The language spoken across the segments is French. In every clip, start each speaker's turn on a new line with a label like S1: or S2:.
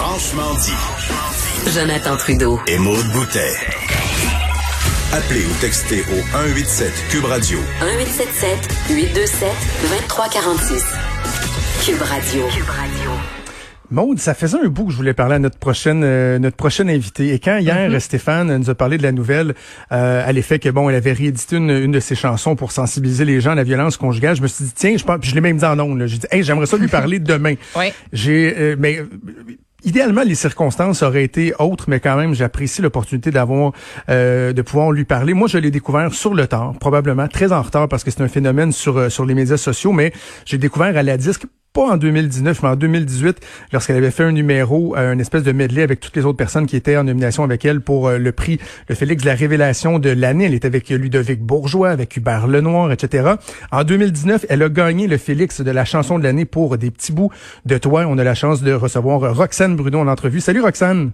S1: Franchement dit.
S2: Jonathan Trudeau.
S1: Et Maude Boutet. Appelez ou textez au 187 Cube Radio.
S2: 1877 827 2346. Cube Radio. Cube Radio.
S3: Maude, ça faisait un bout que je voulais parler à notre prochaine euh, notre prochaine invitée. Et quand hier
S4: Mm-hmm.
S3: Stéphane nous a parlé de la nouvelle euh, à l'effet que bon, elle avait réédité une, une de ses chansons pour sensibiliser les gens à la violence conjugale, je me suis dit tiens, je pense, puis je l'ai même dit en ondes. là. J'ai dit hey, j'aimerais ça lui parler demain.
S4: Ouais.
S3: J'ai euh, mais Idéalement, les circonstances auraient été autres, mais quand même, j'apprécie l'opportunité d'avoir, euh, de pouvoir lui parler. Moi, je l'ai découvert sur le tard, probablement très en retard parce que c'est un phénomène sur euh, sur les médias sociaux, mais j'ai découvert à la disque pas en 2019, mais en 2018, lorsqu'elle avait fait un numéro, euh, une espèce de medley avec toutes les autres personnes qui étaient en nomination avec elle pour euh, le prix, le Félix de la révélation de l'année. Elle était avec Ludovic Bourgeois, avec Hubert Lenoir, etc. En 2019, elle a gagné le Félix de la chanson de l'année pour des petits bouts de toi. On a la chance de recevoir Roxane Bruno en entrevue. Salut Roxane.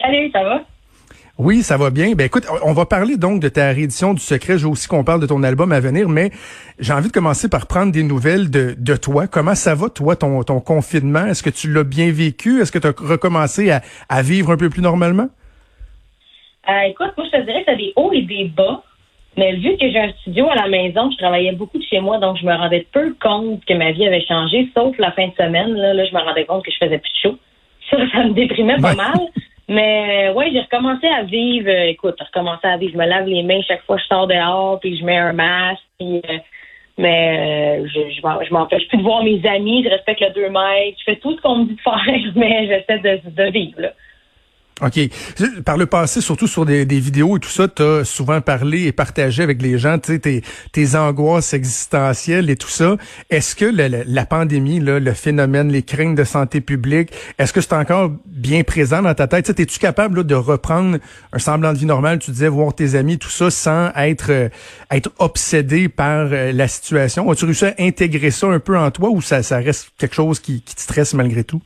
S5: Salut, ça va?
S3: Oui, ça va bien. Ben écoute, on va parler donc de ta réédition du Secret. Je veux aussi qu'on parle de ton album à venir, mais j'ai envie de commencer par prendre des nouvelles de, de toi. Comment ça va, toi, ton, ton confinement? Est-ce que tu l'as bien vécu? Est-ce que tu as recommencé à, à vivre un peu plus normalement?
S5: Euh, écoute, moi, je te dirais que t'as des hauts et des bas. Mais vu que j'ai un studio à la maison, je travaillais beaucoup de chez moi, donc je me rendais peu compte que ma vie avait changé, sauf la fin de semaine. Là, là je me rendais compte que je faisais plus show. Ça, ça me déprimait pas
S3: Ouais.
S5: mal. Mais euh, ouais, j'ai recommencé à vivre. euh, écoute, j'ai recommencé à vivre. Je me lave les mains chaque fois que je sors dehors, puis je mets un masque. Puis, euh, mais euh, je, je, m'empêche plus de voir mes amis. Je respecte le 2 mètres. Je fais tout ce qu'on me dit de faire, mais j'essaie de, de vivre. Là.
S3: OK. Par le passé, surtout sur des, vidéos et tout ça, tu as souvent parlé et partagé avec les gens tes, tes angoisses existentielles et tout ça. Est-ce que la pandémie, là, le phénomène, les craintes de santé publique, est-ce que c'est encore bien présent dans ta tête? Es-tu capable là, de reprendre un semblant de vie normale, tu disais, voir tes amis, tout ça, sans être, euh, être obsédé par euh, la situation? As-tu réussi à intégrer ça un peu en toi ou ça, ça reste quelque chose qui, qui te stresse malgré tout?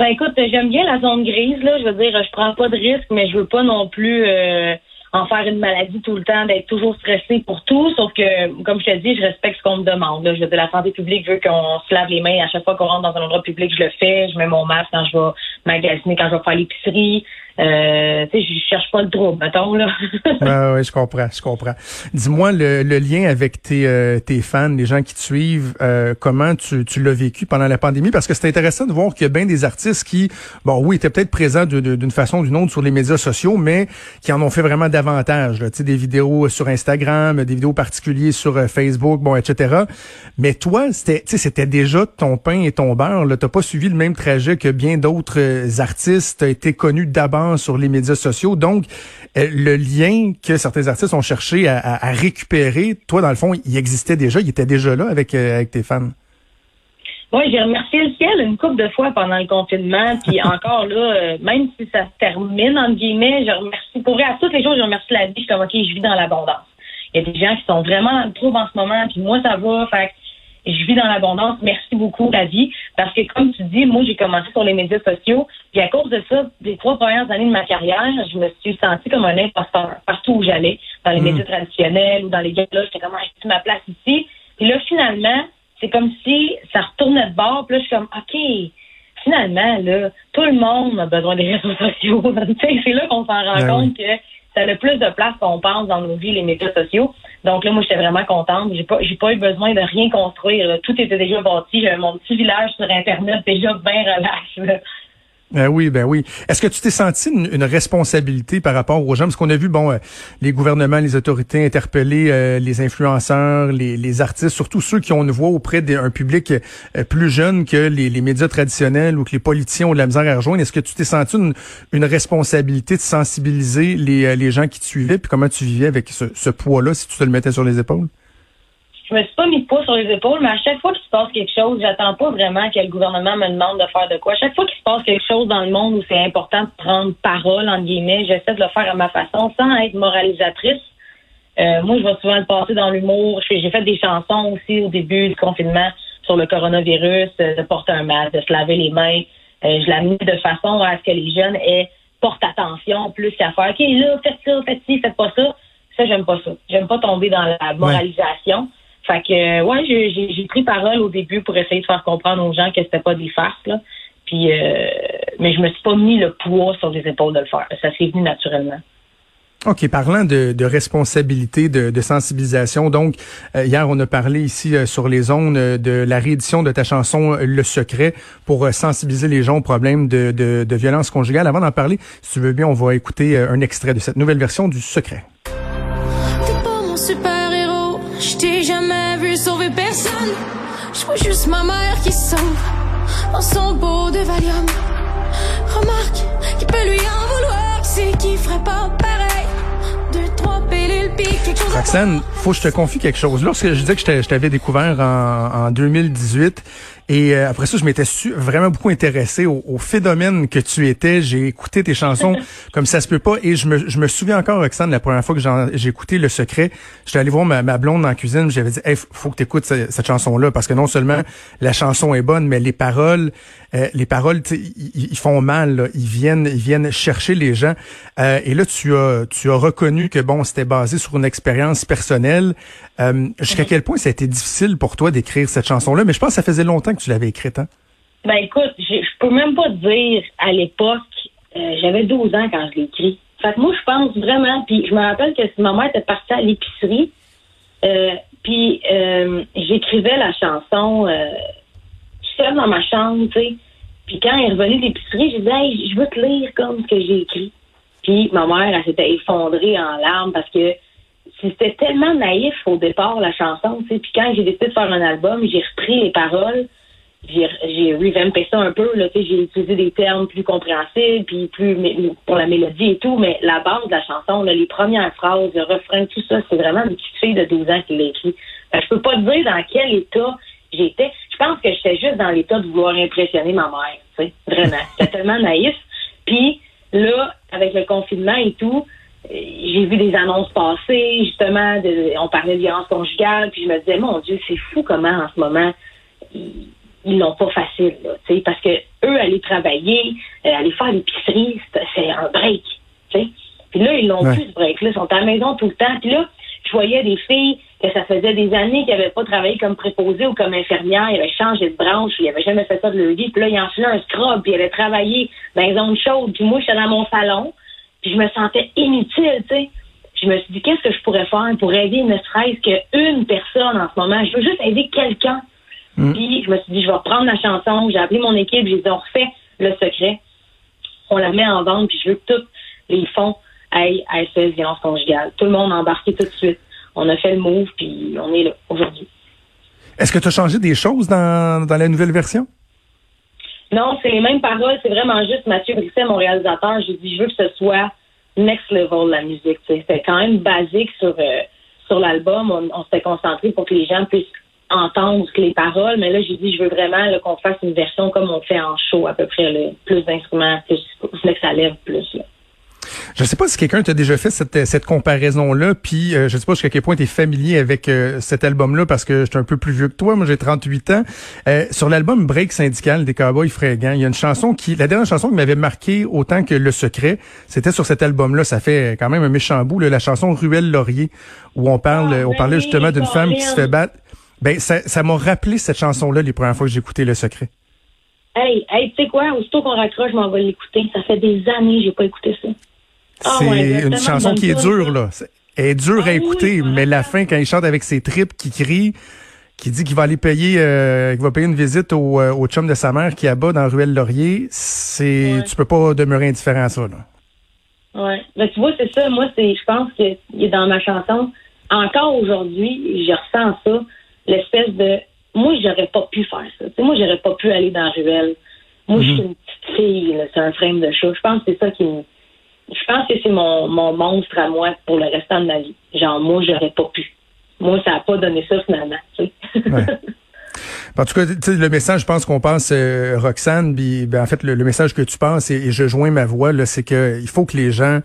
S5: Ben écoute, j'aime bien la zone grise, là. Je veux dire, je prends pas de risques, mais je veux pas non plus euh, en faire une maladie tout le temps, d'être toujours stressé pour tout. Sauf que, comme je te dis, je respecte ce qu'on me demande. Là. Je veux dire, la santé publique veut qu'on se lave les mains à chaque fois qu'on rentre dans un endroit public, je le fais. Je mets mon masque quand je vais magasiner, quand je vais faire l'épicerie. Euh, tu je cherche pas le trouble, mettons, là.
S3: Ouais, ouais, je comprends, je comprends. Dis-moi le, le lien avec tes, euh, tes fans, les gens qui te suivent, euh, comment tu, tu l'as vécu pendant la pandémie? Parce que c'est intéressant de voir qu'il y a bien des artistes qui, bon, oui, étaient peut-être présents d'une façon ou d'une autre sur les médias sociaux, mais qui en ont fait vraiment davantage. là. Tu sais, des vidéos sur Instagram, des vidéos particulières sur euh, Facebook, bon, etc. Mais toi, c'était, tu c'était déjà ton pain et ton beurre. Tu n'as pas suivi le même trajet que bien d'autres euh, artistes. Tu été connu d'abord sur les médias sociaux. Donc, euh, le lien que certains artistes ont cherché à, à- à récupérer, toi, dans le fond, il existait déjà, il était déjà là avec, euh, avec tes fans.
S5: Oui, j'ai remercié le ciel une couple de fois pendant le confinement. Puis encore là, euh, même si ça se termine, entre guillemets, je remercie, pour vrai, à toutes les choses, je remercie la vie. Je suis comme, OK, je vis dans l'abondance. Il y a des gens qui sont vraiment dans le trouble en ce moment, puis moi, ça va. Fait je vis dans l'abondance. Merci beaucoup, la vie. Parce que, comme tu dis, moi, j'ai commencé sur les médias sociaux. Puis à cause de ça, les trois premières années de ma carrière, je me suis sentie comme un imposteur partout où j'allais, dans les
S3: Mm.
S5: médias traditionnels ou dans les galas. J'étais comme, ah, j'ai ma place ici. Puis là, finalement, c'est comme si ça retournait de bord. Puis là, je suis comme, OK, finalement, là, tout le monde a besoin des réseaux sociaux. C'est là qu'on s'en rend
S3: Ben
S5: compte que ça a le plus de place qu'on pense dans nos vies, les médias sociaux. Donc là, moi, j'étais vraiment contente. J'ai pas, j'ai pas eu besoin de rien construire. Tout était déjà bâti. J'avais mon petit village sur Internet déjà bien relax. là.
S3: Ben oui, ben oui. Est-ce que tu t'es senti une, responsabilité par rapport aux gens? Parce qu'on a vu, bon, euh, les gouvernements, les autorités interpeller euh, les influenceurs, les, artistes, surtout ceux qui ont une voix auprès d'un public euh, plus jeune que les, médias traditionnels ou que les politiciens ont de la misère à rejoindre. Est-ce que tu t'es senti une, responsabilité de sensibiliser les, les gens qui te suivaient? Puis comment tu vivais avec ce, ce poids-là si tu te le mettais sur les épaules?
S5: Je me suis pas mis de poids sur les épaules, mais à chaque fois qu'il se passe quelque chose, j'attends pas vraiment que le gouvernement me demande de faire de quoi. À chaque fois qu'il se passe quelque chose dans le monde où c'est important de prendre parole, entre guillemets, j'essaie de le faire à ma façon sans être moralisatrice. Euh, moi, je vais souvent le passer dans l'humour. J'ai fait des chansons aussi au début du confinement sur le coronavirus, euh, de porter un masque, de se laver les mains. Euh, je l'ai amené de façon à ce que les jeunes aient portent attention plus qu'à faire OK, là, faites ça, faites ci, faites pas ça. Ça, j'aime pas ça. J'aime pas tomber dans la moralisation. Fait que, ouais, j'ai- pris parole au début pour essayer de faire comprendre aux gens que c'était pas des farces, là. Puis, euh, mais je me suis pas mis le poids sur les épaules de le faire. Ça s'est venu naturellement.
S3: OK, parlant de, responsabilité, de, sensibilisation, donc euh, hier on a parlé ici euh, sur les zones euh, de la réédition de ta chanson Le Secret pour sensibiliser les gens aux problèmes de, de, de violence conjugale. Avant d'en parler, si tu veux bien, on va écouter un extrait de cette nouvelle version du Secret.
S4: Personne. Je vois juste ma mère qui sauve dans son beau de Valium. Remarque, qui peut lui en vouloir, c'est qui ferait pas pareil.
S3: Roxane, faut que je te confie quelque chose. Lorsque je disais que je t'avais découvert en, en 2018, et euh, après ça, je m'étais vraiment beaucoup intéressé au, au, phénomène que tu étais. J'ai écouté tes chansons comme ça se peut pas. Et je me, je me souviens encore, Roxane, la première fois que j'ai écouté Le Secret, j'étais allé voir ma, ma blonde dans la cuisine. J'avais dit, hey, faut que tu écoutes cette, chanson-là parce que non seulement la chanson est bonne, mais les paroles, euh, les paroles, ils, font mal. Ils viennent, ils viennent chercher les gens. Euh, et là, tu as, tu as reconnu que bon, c'était basé sur une expérience personnelle. Euh, jusqu'à quel point ça a été difficile pour toi d'écrire cette chanson-là? Mais je pense que ça faisait longtemps que tu l'avais écrite, hein?
S5: Ben écoute, je, peux même pas te dire à l'époque, euh, j'avais 12 ans quand je l'ai écrit. Fait que moi, je pense vraiment, puis je me rappelle que ma mère était partie à l'épicerie, euh, puis j'écrivais la chanson seule dans ma chambre, tu sais. Puis quand elle est revenue de l'épicerie, j'ai dit, hey, je veux te lire comme ce que j'ai écrit. Puis ma mère, elle s'était effondrée en larmes parce que c'était tellement naïf au départ, la chanson, tu sais. Puis quand j'ai décidé de faire un album, j'ai repris les paroles, j'ai, revampé ça un peu, là, tu sais, j'ai utilisé des termes plus compréhensibles, puis plus pour la mélodie et tout, mais la base de la chanson, là, les premières phrases, le refrain, tout ça, c'est vraiment une petite fille de 12 ans qui l'a écrit. je peux pas te dire dans quel état j'étais. Je pense que j'étais juste dans l'état de vouloir impressionner ma mère, tu sais, vraiment. C'était tellement naïf. Puis là, avec le confinement et tout, j'ai vu des annonces passer, justement, de, on parlait de violence conjugale, puis je me disais, mon Dieu, c'est fou comment en ce moment ils l'ont pas facile, là, parce que eux, aller travailler, euh, aller faire l'épicerie, c'est un break. sais. Puis là, ils l'ont plus ce break-là, ils sont à la maison tout le temps. Puis là, je voyais des filles que ça faisait des années qu'ils n'avaient pas travaillé comme préposées ou comme infirmières, ils avaient changé de branche, ils n'avaient jamais fait ça de leur vie. Puis là, ils enfilaient un scrub, puis ils avaient travaillé dans les zones chaudes. Puis moi, j'étais dans mon salon, puis je me sentais inutile, tu sais. Je me suis dit, qu'est-ce que je pourrais faire pour aider ne serait-ce qu'une personne en ce moment? Je veux juste aider quelqu'un. Mm. Puis je me suis dit, je vais reprendre la chanson. J'ai appelé mon équipe, j'ai dit, on refait le secret. On la met en vente, puis je veux que tous les fonds aillent à SOS Violence Conjugale. Tout le monde a embarqué tout de suite. On a fait le move, puis on est là aujourd'hui.
S3: Est-ce que tu as changé des choses dans, dans la nouvelle version?
S5: Non, c'est les mêmes paroles. C'est vraiment juste Mathieu Brisset, mon réalisateur. J'ai dit, je veux que ce soit next level la musique. C'était quand même basique sur euh, sur l'album. On, s'était concentré pour que les gens puissent entendre les paroles. Mais là, j'ai dit, je veux vraiment qu'on fasse une version comme on fait en show à peu près. Là. Plus d'instruments, plus, que ça lève plus. Là.
S3: Je ne sais pas si quelqu'un t'a déjà fait cette, cette comparaison-là, puis euh, je ne sais pas jusqu'à quel point tu es familier avec euh, cet album-là, parce que je suis un peu plus vieux que toi, moi j'ai 38 ans. Euh, sur l'album Break syndical des Cowboys fringants, il y a une chanson qui, la dernière chanson qui m'avait marqué autant que Le Secret, c'était sur cet album-là, ça fait quand même un méchant bout, la chanson Ruelle Laurier, où on parle, ah, on parlait ben justement d'une femme qui se fait battre. Ben ça, ça m'a rappelé cette chanson-là les premières fois que j'ai écouté Le Secret.
S5: Hey, hey, tu sais quoi, aussitôt qu'on raccroche, je m'en vais l'écouter. Ça fait des années que j'ai pas écouté ça.
S3: Ah c'est une chanson qui est dure, là. Elle est dure à ah écouter, mais la fin, quand il chante avec ses tripes, qui crie, qui dit qu'il va aller payer, euh, qu'il va payer une visite au, euh, au chum de sa mère qui abat dans Ruelle Laurier, c'est, tu peux pas demeurer indifférent à ça, là.
S5: Ouais. Ben, tu vois, c'est ça. Moi, c'est, je pense qu'il est dans ma chanson. Encore aujourd'hui, je ressens ça, l'espèce de, moi, j'aurais pas pu faire ça. moi, j'aurais pas pu aller dans Ruelle. Moi, je suis mhm. une petite fille, c'est un frame de chat. Je pense que c'est ça qui me, je pense que c'est mon, mon monstre à moi pour le restant de ma vie. Genre, moi, j'aurais pas pu. Moi, ça n'a pas donné ça finalement.
S3: En tout cas, le message, je pense qu'on pense, euh, Roxane, ben, en fait, le, message que tu penses, et, je joins ma voix, c'est qu'il faut que les gens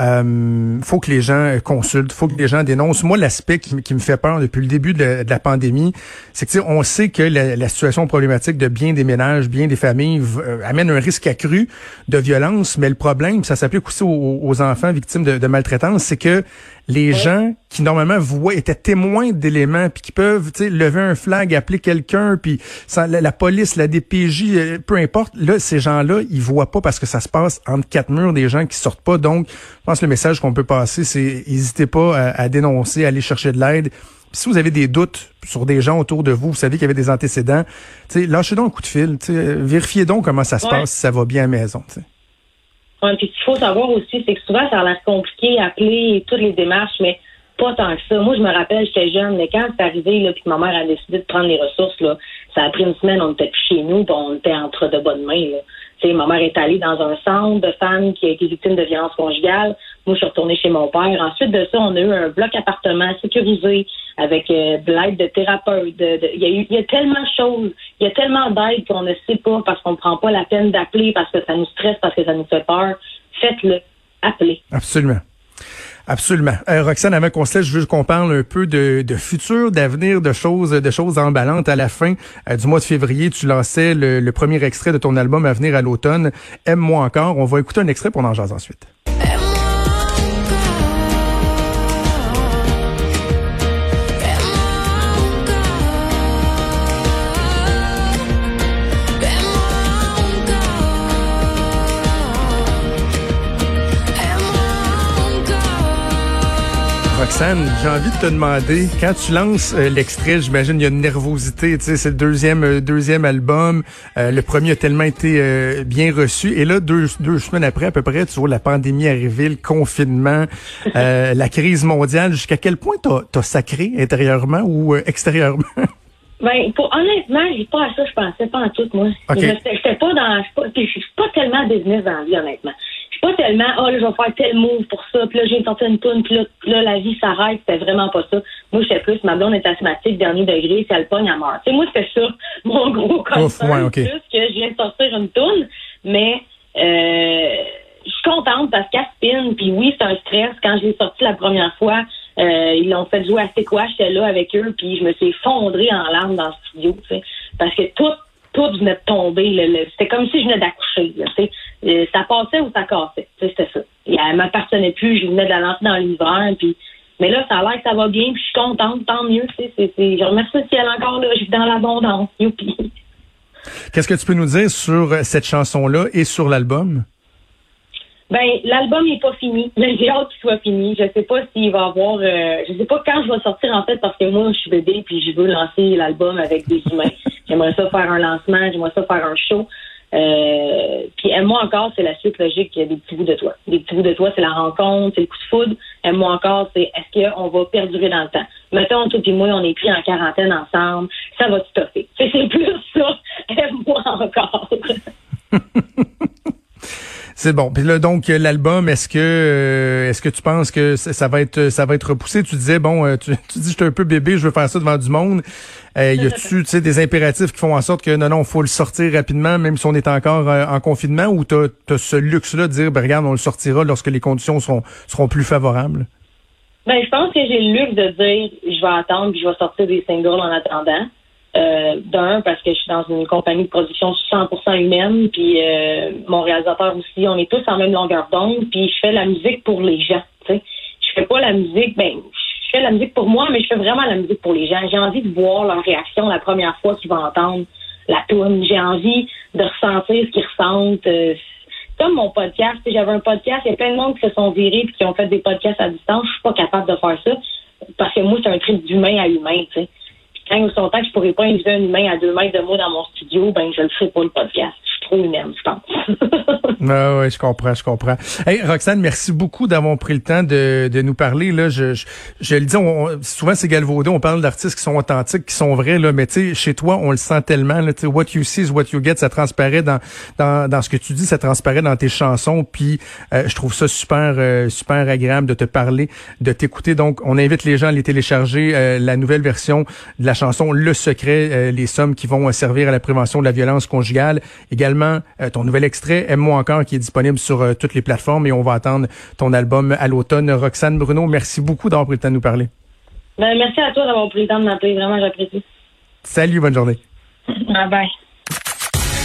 S3: euh, faut que les gens consultent, faut que les gens dénoncent. Moi, l'aspect qui, me fait peur depuis le début de, la pandémie, c'est que on sait que la, situation problématique de bien des ménages, bien des familles euh, amène un risque accru de violence. Mais le problème, ça s'applique aussi aux, enfants victimes de, de maltraitance, c'est que les gens qui normalement voient, étaient témoins d'éléments, puis qui peuvent lever un flag, appeler quelqu'un, puis la, la, police, la DPJ, euh, peu importe, là, ces gens-là, ils voient pas parce que ça se passe entre quatre murs des gens qui sortent pas. Donc, je pense que le message qu'on peut passer, c'est n'hésitez pas à, à dénoncer, à aller chercher de l'aide si vous avez des doutes sur des gens autour de vous, vous savez qu'il y avait des antécédents, lâchez donc un coup de fil. Vérifiez donc comment ça se passe, si ça va bien à la maison.
S5: Puis ce qu'il faut savoir aussi, c'est que souvent, ça a l'air compliqué, appeler toutes les démarches, mais pas tant que ça. Moi, je me rappelle, j'étais jeune, mais quand c'est arrivé, là, puis que ma mère a décidé de prendre les ressources, là, ça a pris une semaine, on était plus chez nous, puis on était entre de bonnes mains. Là ma mère est allée dans un centre de femmes qui a été victime de violences conjugales. Moi, je suis retournée chez mon père. Ensuite de ça, on a eu un bloc appartement sécurisé avec euh, de l'aide de thérapeutes. il, y a eu, y a tellement de choses, il y a tellement d'aide qu'on ne sait pas parce qu'on ne prend pas la peine d'appeler parce que ça nous stresse, parce que ça nous fait peur. Faites-le. Appelez.
S3: Absolument. Absolument. Euh, Roxane, avant qu'on se laisse, je veux qu'on parle un peu de, de futur, d'avenir, de choses, de choses emballantes. À la fin euh, du mois de février, tu lançais le, le, premier extrait de ton album à venir à l'automne. Aime-moi encore. On va écouter un extrait pour en ensuite. Roxane, j'ai envie de te demander, quand tu lances euh, l'extrait, j'imagine il y a une nervosité, tu sais, c'est le deuxième euh, deuxième album, euh, le premier a tellement été bien reçu, et là deux, deux semaines après à peu près, tu vois la pandémie arriver, le confinement, la crise mondiale, jusqu'à quel point t'as as sacré intérieurement ou extérieurement?
S5: Ben, pour, honnêtement, j'ai pas à ça, je pensais pas en tout, moi. Okay. J'étais pas dans, je suis pas, pas tellement business dans la vie, honnêtement pas tellement, oh là, je vais faire tel move pour ça, puis là, j'ai sorti une toune, puis là, là, la vie s'arrête. C'était vraiment pas ça. Moi, j'étais plus, ma blonde est asthmatique, dernier degré, si elle pogne, elle meurt. Tu sais, moi, c'était ça, mon gros concern, plus que je viens de sortir une toune, mais euh, je suis contente parce qu'elle spin, puis oui, c'est un stress. Quand je l'ai sorti la première fois, euh, ils l'ont fait jouer à C'est quoi, j'étais là avec eux, puis je me suis effondrée en larmes dans le studio, tu sais, parce que tout tout venait de tomber. C'était comme si je venais d'accoucher. Euh, ça passait ou ça cassait. C'était ça. Et elle m'appartenait plus. Je venais de la lancer dans l'hiver. Puis, mais là, ça a l'air que ça va bien. Puis je suis contente. Tant mieux. Je remercie le ciel encore. Là, je suis dans l'abondance.
S3: Qu'est-ce que tu peux nous dire sur euh, cette chanson-là et sur l'album?
S5: Ben, l'album n'est pas fini. J'ai hâte qu'il soit fini. Je sais pas s'il va avoir. Euh, je sais pas quand je vais sortir en fait parce que moi je suis bébé puis je veux lancer l'album avec des humains. j'aimerais ça faire un lancement, j'aimerais ça faire un show. Euh, puis aime-moi encore, c'est la suite logique des petits bouts de toi. Des petits bouts de toi, c'est la rencontre, c'est le coup de foudre. Aime-moi encore, c'est est-ce qu'on va perdurer dans le temps? Mettons, toi et moi, on est pris en quarantaine ensemble, ça va te stopper. C'est plus ça. Aime-moi encore.
S3: C'est bon. Puis là, donc l'album, est-ce que euh, est-ce que tu penses que ça va être ça va être repoussé? Tu disais bon, euh, tu, tu dis j'étais un peu bébé, je veux faire ça devant du monde. Euh, y a-tu des impératifs qui font en sorte que non non, faut le sortir rapidement, même si on est encore euh, en confinement, ou t'as as ce luxe-là de dire ben regarde, on le sortira lorsque les conditions seront seront plus favorables?
S5: Ben je pense que j'ai le luxe de dire je vais attendre puis je vais sortir des singles en attendant. Euh, d'un, parce que je suis dans une compagnie de production 100% humaine, puis euh, mon réalisateur aussi, on est tous en même longueur d'onde, puis je fais la musique pour les gens. sais. Je fais pas la musique, ben, je fais la musique pour moi, mais je fais vraiment la musique pour les gens. J'ai envie de voir leur réaction la première fois qu'ils vont entendre la tune. J'ai envie de ressentir ce qu'ils ressentent. Euh, comme mon podcast, j'avais un podcast, il y a plein de monde qui se sont virés puis qui ont fait des podcasts à distance. Je suis pas capable de faire ça parce que moi, c'est un truc d'humain à humain, tu sais il son temps que je pourrais pas inviter un humain à deux mètres de moi dans mon studio, ben je le ferai pas le podcast. Trop humaine, je
S3: ah ouais, je comprends, je comprends. Hey, Roxane, merci beaucoup d'avoir pris le temps de, de nous parler. Là, je, je, je le dis, on, souvent c'est galvaudé, on parle d'artistes qui sont authentiques, qui sont vrais, là, mais tu sais, chez toi, on le sent tellement. Là, what you see is what you get, ça transparaît dans, dans, dans ce que tu dis, ça transparaît dans tes chansons. Puis euh, je trouve ça super, euh, super agréable de te parler, de t'écouter. Donc, on invite les gens à les télécharger, euh, la nouvelle version de la chanson Le Secret, euh, les sommes qui vont servir à la prévention de la violence conjugale. Également, euh, ton nouvel extrait, Aime-moi encore, qui est disponible sur euh, toutes les plateformes et on va attendre ton album à l'automne. Roxane Bruno, merci beaucoup d'avoir pris le temps de nous parler.
S5: Ben, merci à toi d'avoir pris le temps de m'appeler. Vraiment, j'apprécie.
S3: Salut, bonne journée.
S5: Bye bye.